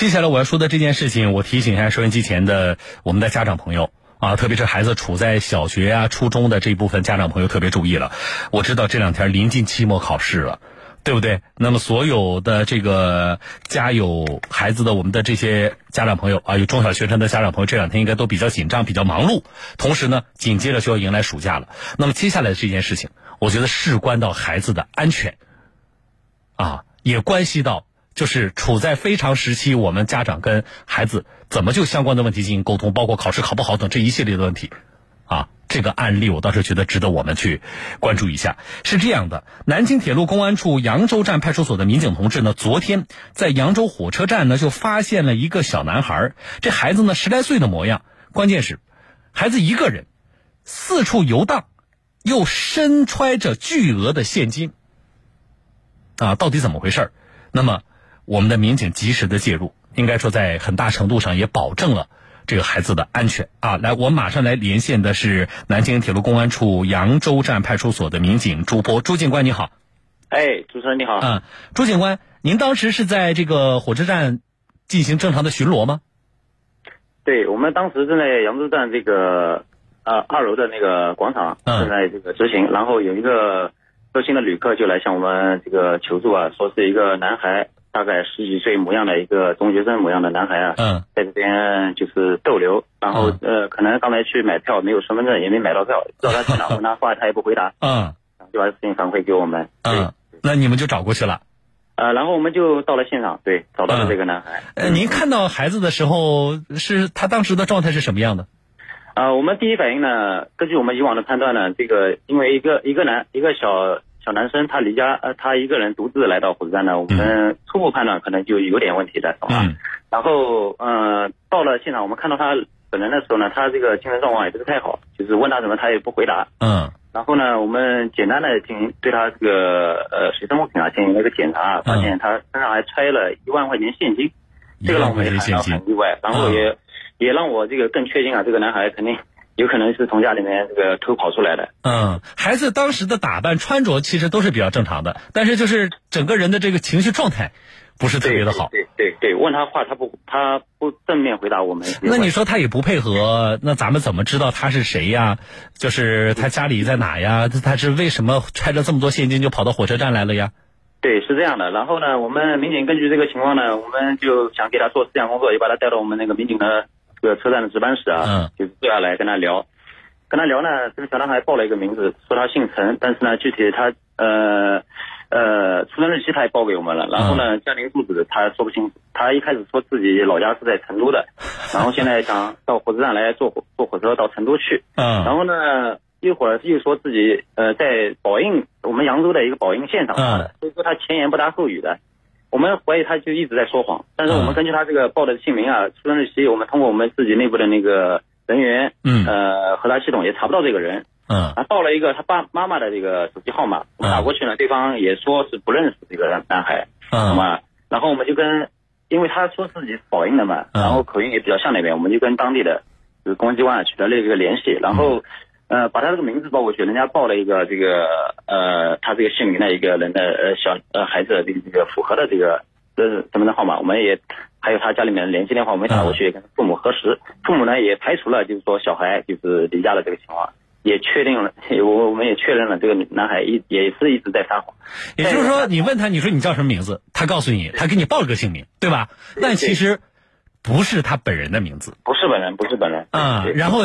接下来我要说的这件事情，我提醒一下收音机前的我们的家长朋友啊，特别是孩子处在小学啊、初中的这一部分家长朋友特别注意了。我知道这两天临近期末考试了，对不对？那么所有的这个家有孩子的我们的这些家长朋友啊，有中小学生的家长朋友，这两天应该都比较紧张、比较忙碌。同时呢，紧接着就要迎来暑假了。那么接下来的这件事情，我觉得事关到孩子的安全，啊，也关系到。就是处在非常时期，我们家长跟孩子怎么就相关的问题进行沟通，包括考试考不好等这一系列的问题，啊，这个案例我倒是觉得值得我们去关注一下。是这样的，南京铁路公安处扬州站派出所的民警同志呢，昨天在扬州火车站呢就发现了一个小男孩，这孩子呢十来岁的模样，关键是孩子一个人四处游荡，又身揣着巨额的现金，啊，到底怎么回事那么。我们的民警及时的介入，应该说在很大程度上也保证了这个孩子的安全啊！来，我马上来连线的是南京铁路公安处扬州站派出所的民警朱波，朱警官你好。哎，主持人你好。嗯，朱警官，您当时是在这个火车站进行正常的巡逻吗？对，我们当时正在扬州站这个呃二楼的那个广场正在这个执行，然后有一个热心的旅客就来向我们这个求助啊，说是一个男孩。大概十几岁模样的一个中学生模样的男孩啊，嗯，在这边就是逗留，然后呃，可能刚才去买票没有身份证，也没买到票，叫他去哪问他话，他也不回答，嗯，就把事情反馈给我们，嗯，那你们就找过去了，呃，然后我们就到了现场，对，找到了这个男孩。呃，您看到孩子的时候，是他当时的状态是什么样的？啊，我们第一反应呢，根据我们以往的判断呢，这个因为一个一个男一个小。小男生他离家呃他一个人独自来到火车站呢，我们初步判断可能就有点问题的，是吧？然后嗯到了现场，我们看到他本人的时候呢，他这个精神状况也不是太好，就是问他什么他也不回答。嗯。然后呢，我们简单的进行对他这个呃随身物品啊进行了一个检查，发现他身上还揣了一万块钱现金，这个让我们感到很意外，然后也也让我这个更确定啊，这个男孩肯定。有可能是从家里面这个偷跑出来的。嗯，孩子当时的打扮穿着其实都是比较正常的，但是就是整个人的这个情绪状态不是特别的好。对对对，问他话他不他不正面回答我们。那你说他也不配合，那咱们怎么知道他是谁呀？就是他家里在哪呀？他是为什么揣着这么多现金就跑到火车站来了呀？对，是这样的。然后呢，我们民警根据这个情况呢，我们就想给他做思想工作，也把他带到我们那个民警的。这个车站的值班室啊，就坐下来跟他聊，跟他聊呢，这个小男孩报了一个名字，说他姓陈，但是呢，具体他呃呃出生日期他也报给我们了，然后呢，家庭住址他说不清楚，他一开始说自己老家是在成都的，然后现在想到火车站来坐火坐火车到成都去，嗯，然后呢，一会儿又说自己呃在宝应我们扬州的一个宝应现场的，所以说他前言不搭后语的。我们怀疑他就一直在说谎，但是我们根据他这个报的姓名啊、出生日期，我们通过我们自己内部的那个人员，嗯，呃，核查系统也查不到这个人，嗯，他报了一个他爸妈妈的这个手机号码，我们打过去呢，对方也说是不认识这个男男孩，嗯，好吗？然后我们就跟，因为他说自己是宝应的嘛，然后口音也比较像那边，我们就跟当地的，就是公安机关取得了一个联系，然后。呃，把他这个名字报过去，人家报了一个这个呃，他这个姓名的一个人的呃小呃孩子的这个这个符合的这个呃身份证号码，我们也还有他家里面的联系电话，我们打过去跟父母核实，父母呢也排除了就是说小孩就是离家的这个情况，也确定了，我我们也确认了这个男孩一也是一直在撒谎。也就是说，你问他你说你叫什么名字，他告诉你他给你报了个姓名，对吧？但其实。不是他本人的名字，不是本人，不是本人啊。然后，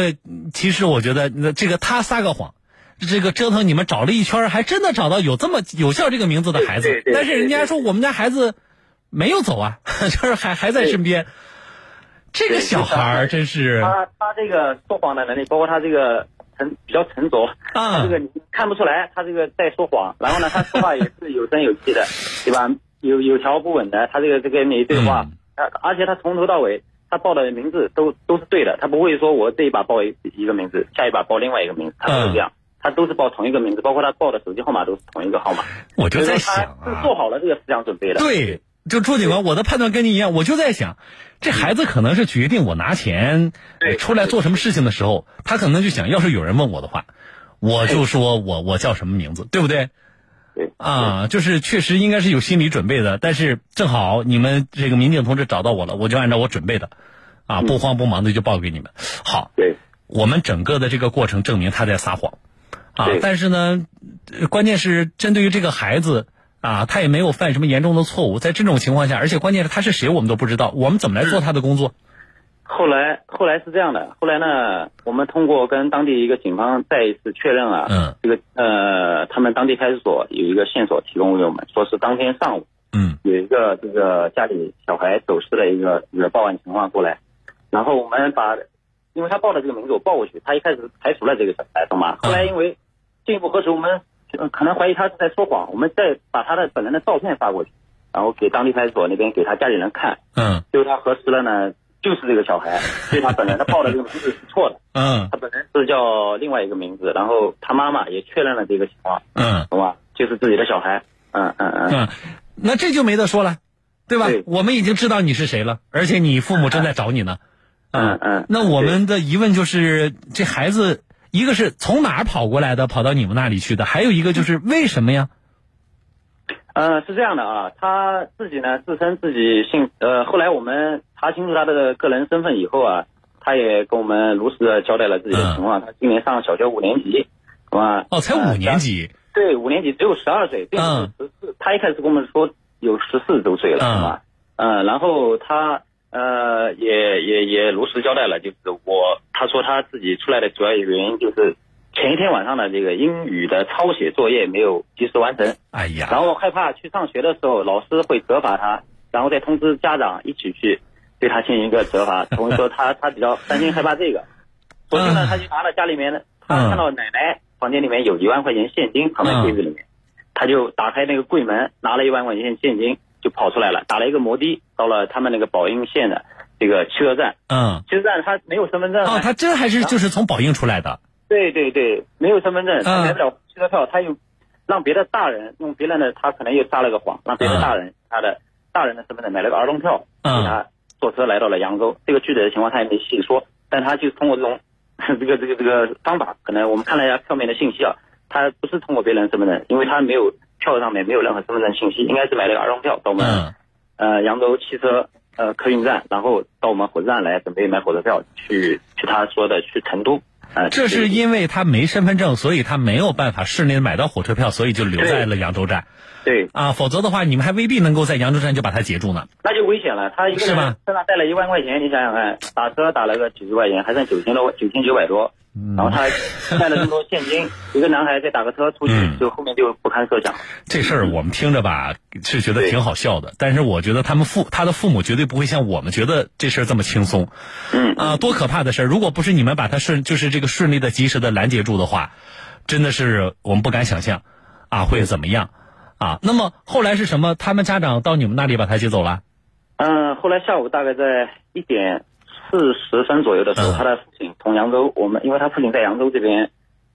其实我觉得，那这个他撒个谎，这个折腾你们找了一圈，还真的找到有这么有效这个名字的孩子。但是人家说我们家孩子没有走啊，就是还还在身边。这个小孩真是他他这个说谎的能力，包括他这个沉比较沉着啊，这个你看不出来他这个在说谎。然后呢，他说话也是有声有气的，对吧？有有条不紊的，他这个这个每一对话。而而且他从头到尾，他报的名字都都是对的，他不会说我这一把报一一个名字，下一把报另外一个名字，他不是这样，他都是报同一个名字，包括他报的手机号码都是同一个号码。我就在想啊，是做好了这个思想准备的。对，就朱警官，我的判断跟你一样，我就在想，这孩子可能是决定我拿钱出来做什么事情的时候，他可能就想要是有人问我的话，我就说我我叫什么名字，对不对？对啊，就是确实应该是有心理准备的，但是正好你们这个民警同志找到我了，我就按照我准备的，啊，不慌不忙的就报给你们。好，对，我们整个的这个过程证明他在撒谎，啊，但是呢，呃关键是针对于这个孩子啊，他也没有犯什么严重的错误，在这种情况下，而且关键是他是谁我们都不知道，我们怎么来做他的工作？后来后来是这样的，后来呢，我们通过跟当地一个警方再一次确认啊，嗯。这个呃，他们当地派出所有一个线索提供给我们，说是当天上午嗯。有一个这个家里小孩走失的一个一个报案情况过来，然后我们把，因为他报的这个名字我报过去，他一开始排除了这个小孩，懂吗？后来因为进一步核实，我们呃可能怀疑他是在说谎，我们再把他的本人的照片发过去，然后给当地派出所那边给他家里人看，嗯。最后他核实了呢，就是这个小孩，所以他本来他报的这个名字是错的，嗯他本来是叫另外一个名字，然后他妈妈也确认了这个情况，嗯懂吧？就是自己的小孩，嗯嗯嗯，嗯，那这就没得说了，对吧？对我们已经知道你是谁了，而且你父母正在找你呢。嗯嗯那我们的疑问就是，这孩子一个是从哪儿跑过来的，跑到你们那里去的，还有一个就是为什么呀？呃，是这样的啊，他自己呢自称自己姓呃，后来我们查清楚他的个人身份以后啊，他也跟我们如实的交代了自己的情况。他今年上小学五年级，是吧？哦，才五年级。对，五年级只有十二岁，并十四。他一开始跟我们说有十四周岁了，是吧？嗯，然后他呃也也也如实交代了，就是我他说他自己出来的主要原因就是前一天晚上的这个英语的抄写作业没有及时完成。哎呀，然后害怕去上学的时候老师会责罚他，然后再通知家长一起去对他进行一个责罚。所以说他他比较担心害怕这个，昨天呢他就拿了家里面的，他看到奶奶房间里面有一万块钱现金藏在柜子里面，他就打开那个柜门拿了一万块钱现金就跑出来了，打了一个摩的到了他们那个宝应县的这个汽车站。嗯，汽车站他没有身份证。哦，他真还是就是从宝应出来的。对对对，没有身份证，他买不了汽车票，他又让别的大人用别人的，他可能又撒了个谎，让别的大人他的大人的身份证买了个儿童票，给他坐车来到了扬州。这个具体的情况他也没细说，但他就通过这种 这个这个这个方法，可能我们看了一下票面的信息啊，他不是通过别人身份证，因为他没有票上面没有任何身份证信息，应该是买了个儿童票到我们呃扬州汽车呃客运站，然后到我们火车站来准备买火车票去去他说的去成都。呃，这是因为他没身份证，所以他没有办法市内买到火车票，所以就留在了扬州站。对啊，否则的话，你们还未必能够在扬州站就把他截住呢。那就危险了，他一个人身上带了一万块钱，你想想看，打车打了个几十块钱，还剩九千多，九千九百多。嗯、然后他带了那么多现金，一个男孩再打个车出去，嗯、就后面就不堪设想。这事儿我们听着吧，是觉得挺好笑的，但是我觉得他们父他的父母绝对不会像我们觉得这事儿这么轻松。嗯啊，多可怕的事儿！如果不是你们把他顺，就是这个顺利的、及时的拦截住的话，真的是我们不敢想象，啊，会怎么样？啊，那么后来是什么？他们家长到你们那里把他接走了？嗯，后来下午大概在一点。四十分左右的时候，嗯、他的父亲从扬州，我们因为他父亲在扬州这边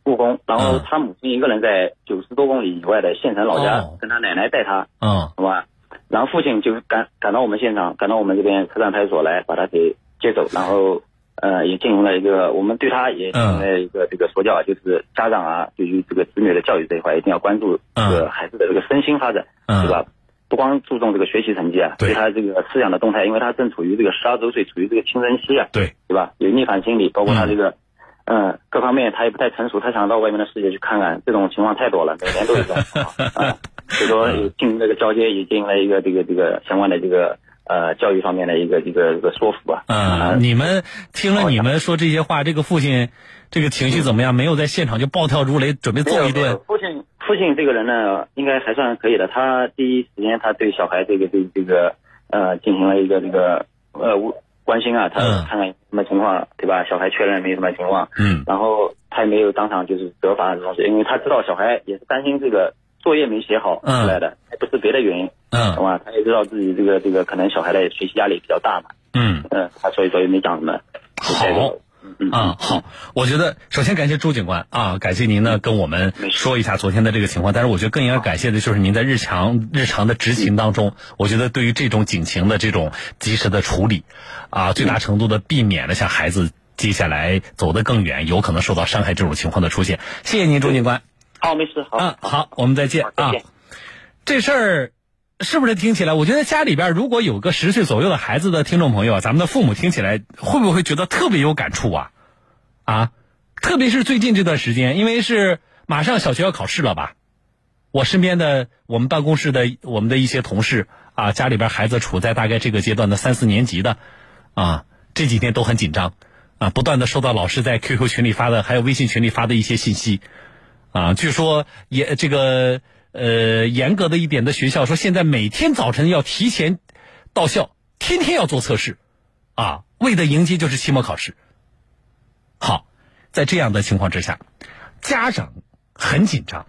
务工，然后他母亲一个人在九十多公里以外的县城老家，哦、跟他奶奶带他，嗯，好吧，然后父亲就赶赶到我们现场，赶到我们这边车站派出所来把他给接走，然后呃也进行了一个，我们对他也进行了一个这个说教，就是家长啊对于这个子女的教育这一块一定要关注这个孩子的这个身心发展，嗯、对吧？不光注重这个学习成绩啊，对他这个思想的动态，因为他正处于这个十二周岁，处于这个青春期啊，对对吧？有逆反心理，包括他这个，嗯、呃，各方面他也不太成熟，他想到外面的世界去看看，这种情况太多了，每年都有这种情况 啊。所以说，进行这个交接，也进行了一个这个这个相关的这个呃教育方面的一个一个一个说服啊。嗯，你们听了你们说这些话，这个父亲这个情绪怎么样？没有在现场就暴跳如雷，准备揍一顿？父亲。父亲这个人呢，应该还算可以的。他第一时间，他对小孩这个这这个呃进行了一个这个呃关心啊，他看看什么情况，对吧？小孩确认没什么情况，嗯，然后他也没有当场就是责罚这东西，因为他知道小孩也是担心这个作业没写好出来的，嗯、不是别的原因，嗯，好吧？他也知道自己这个这个可能小孩的学习压力比较大嘛，嗯嗯，他所以说也没讲什么，好。嗯啊，好，我觉得首先感谢朱警官啊，感谢您呢跟我们说一下昨天的这个情况，但是我觉得更应该感谢的就是您在日常日常的执勤当中，我觉得对于这种警情的这种及时的处理，啊，最大程度的避免了像孩子接下来走得更远，有可能受到伤害这种情况的出现。谢谢您，朱警官。好，没事，好。嗯，好，我们再见啊。这事儿是不是听起来？我觉得家里边如果有个十岁左右的孩子的听众朋友，咱们的父母听起来会不会觉得特别有感触啊？啊，特别是最近这段时间，因为是马上小学要考试了吧？我身边的我们办公室的我们的一些同事啊，家里边孩子处在大概这个阶段的三四年级的，啊，这几天都很紧张，啊，不断的收到老师在 QQ 群里发的，还有微信群里发的一些信息。啊，据说也这个呃严格的一点的学校说，现在每天早晨要提前到校，天天要做测试，啊，为的迎接就是期末考试。好，在这样的情况之下，家长很紧张，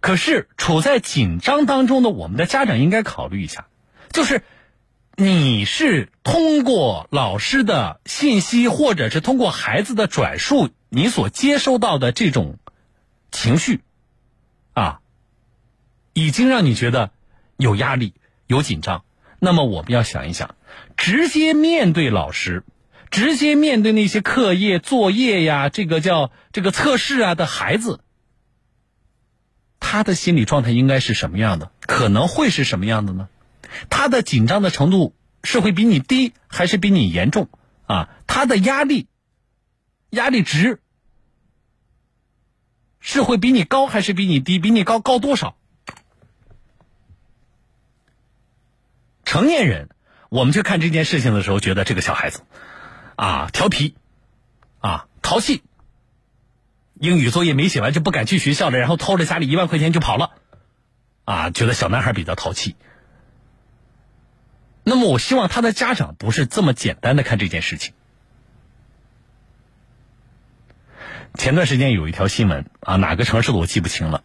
可是处在紧张当中的我们的家长应该考虑一下，就是你是通过老师的信息，或者是通过孩子的转述，你所接收到的这种。情绪，啊，已经让你觉得有压力、有紧张。那么我们要想一想，直接面对老师，直接面对那些课业、作业呀，这个叫这个测试啊的孩子，他的心理状态应该是什么样的？可能会是什么样的呢？他的紧张的程度是会比你低，还是比你严重？啊，他的压力，压力值。是会比你高还是比你低？比你高高多少？成年人，我们去看这件事情的时候，觉得这个小孩子，啊，调皮，啊，淘气，英语作业没写完就不敢去学校了，然后偷着家里一万块钱就跑了，啊，觉得小男孩比较淘气。那么，我希望他的家长不是这么简单的看这件事情。前段时间有一条新闻啊，哪个城市的我记不清了。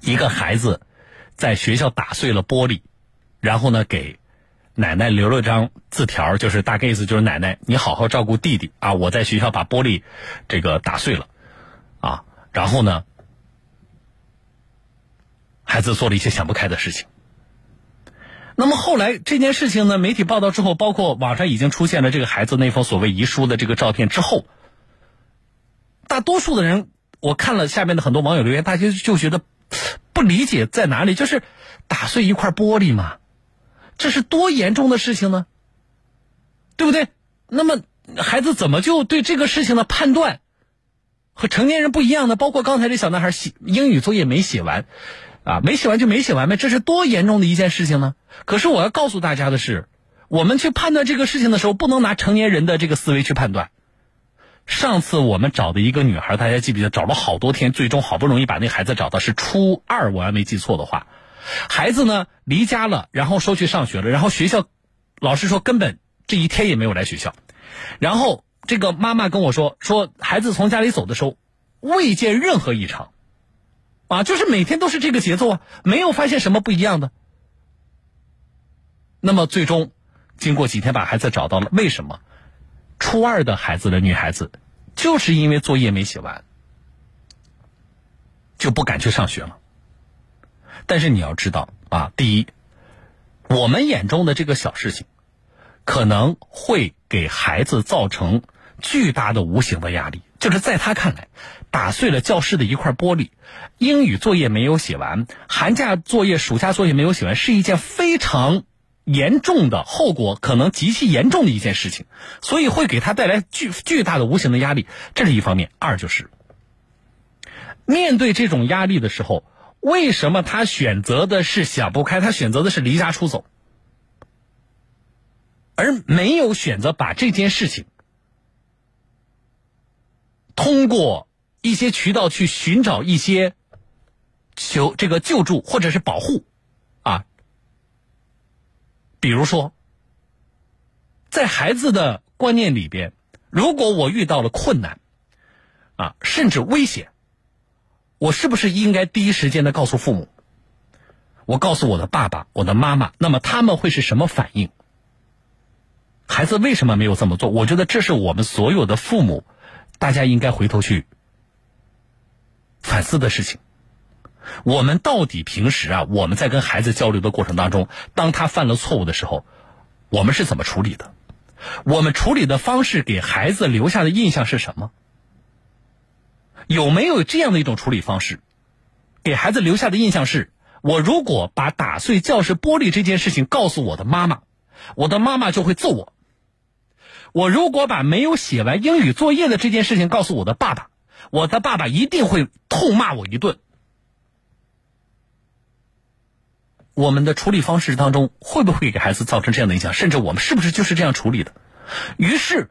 一个孩子在学校打碎了玻璃，然后呢给奶奶留了张字条，就是大概意思就是奶奶你好好照顾弟弟啊，我在学校把玻璃这个打碎了啊，然后呢孩子做了一些想不开的事情。那么后来这件事情呢，媒体报道之后，包括网上已经出现了这个孩子那封所谓遗书的这个照片之后。大多数的人，我看了下面的很多网友留言，大家就觉得不理解在哪里，就是打碎一块玻璃嘛，这是多严重的事情呢？对不对？那么孩子怎么就对这个事情的判断和成年人不一样呢？包括刚才这小男孩写英语作业没写完，啊，没写完就没写完呗，这是多严重的一件事情呢？可是我要告诉大家的是，我们去判断这个事情的时候，不能拿成年人的这个思维去判断。上次我们找的一个女孩，大家记不记得？找了好多天，最终好不容易把那孩子找到，是初二，我要没记错的话。孩子呢离家了，然后说去上学了，然后学校老师说根本这一天也没有来学校。然后这个妈妈跟我说，说孩子从家里走的时候未见任何异常，啊，就是每天都是这个节奏啊，没有发现什么不一样的。那么最终经过几天把孩子找到了，为什么？初二的孩子的女孩子，就是因为作业没写完，就不敢去上学了。但是你要知道啊，第一，我们眼中的这个小事情，可能会给孩子造成巨大的无形的压力。就是在他看来，打碎了教室的一块玻璃，英语作业没有写完，寒假作业、暑假作业没有写完，是一件非常。严重的后果可能极其严重的一件事情，所以会给他带来巨巨大的无形的压力，这是一方面。二就是面对这种压力的时候，为什么他选择的是想不开？他选择的是离家出走，而没有选择把这件事情通过一些渠道去寻找一些求这个救助或者是保护啊。比如说，在孩子的观念里边，如果我遇到了困难，啊，甚至危险，我是不是应该第一时间的告诉父母？我告诉我的爸爸、我的妈妈，那么他们会是什么反应？孩子为什么没有这么做？我觉得这是我们所有的父母，大家应该回头去反思的事情。我们到底平时啊，我们在跟孩子交流的过程当中，当他犯了错误的时候，我们是怎么处理的？我们处理的方式给孩子留下的印象是什么？有没有这样的一种处理方式？给孩子留下的印象是：我如果把打碎教室玻璃这件事情告诉我的妈妈，我的妈妈就会揍我；我如果把没有写完英语作业的这件事情告诉我的爸爸，我的爸爸一定会痛骂我一顿。我们的处理方式当中会不会给孩子造成这样的影响？甚至我们是不是就是这样处理的？于是，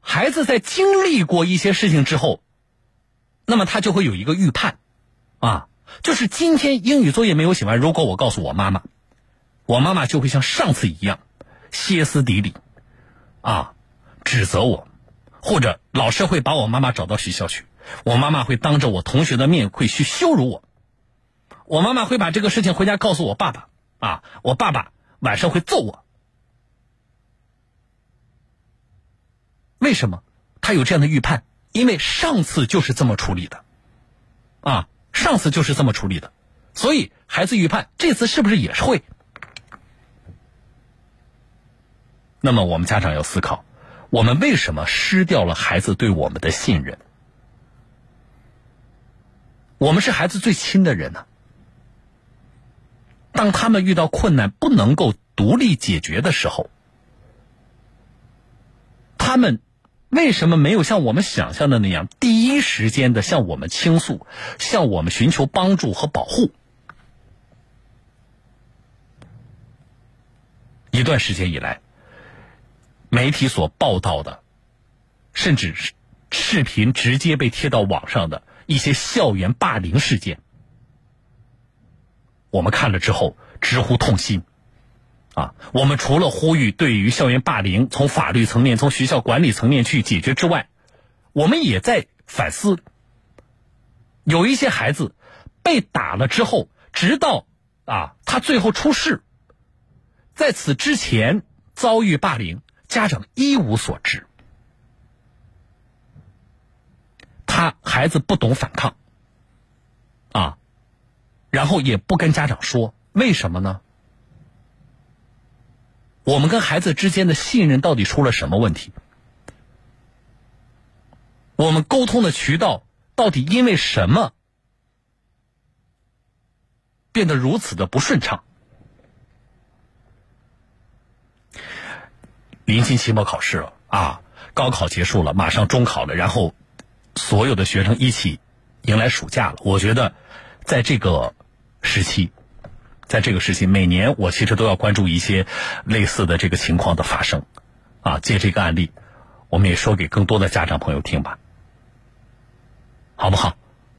孩子在经历过一些事情之后，那么他就会有一个预判，啊，就是今天英语作业没有写完，如果我告诉我妈妈，我妈妈就会像上次一样歇斯底里，啊，指责我，或者老师会把我妈妈找到学校去，我妈妈会当着我同学的面会去羞辱我。我妈妈会把这个事情回家告诉我爸爸，啊，我爸爸晚上会揍我。为什么他有这样的预判？因为上次就是这么处理的，啊，上次就是这么处理的，所以孩子预判这次是不是也是会？那么我们家长要思考，我们为什么失掉了孩子对我们的信任？我们是孩子最亲的人呢。当他们遇到困难不能够独立解决的时候，他们为什么没有像我们想象的那样第一时间的向我们倾诉，向我们寻求帮助和保护？一段时间以来，媒体所报道的，甚至是视频直接被贴到网上的一些校园霸凌事件。我们看了之后直呼痛心，啊，我们除了呼吁对于校园霸凌从法律层面、从学校管理层面去解决之外，我们也在反思，有一些孩子被打了之后，直到啊他最后出事，在此之前遭遇霸凌，家长一无所知，他孩子不懂反抗，啊。然后也不跟家长说，为什么呢？我们跟孩子之间的信任到底出了什么问题？我们沟通的渠道到底因为什么变得如此的不顺畅？临近期末考试了啊，高考结束了，马上中考了，然后所有的学生一起迎来暑假了。我觉得，在这个。时期，在这个时期，每年我其实都要关注一些类似的这个情况的发生，啊，借这个案例，我们也说给更多的家长朋友听吧，好不好？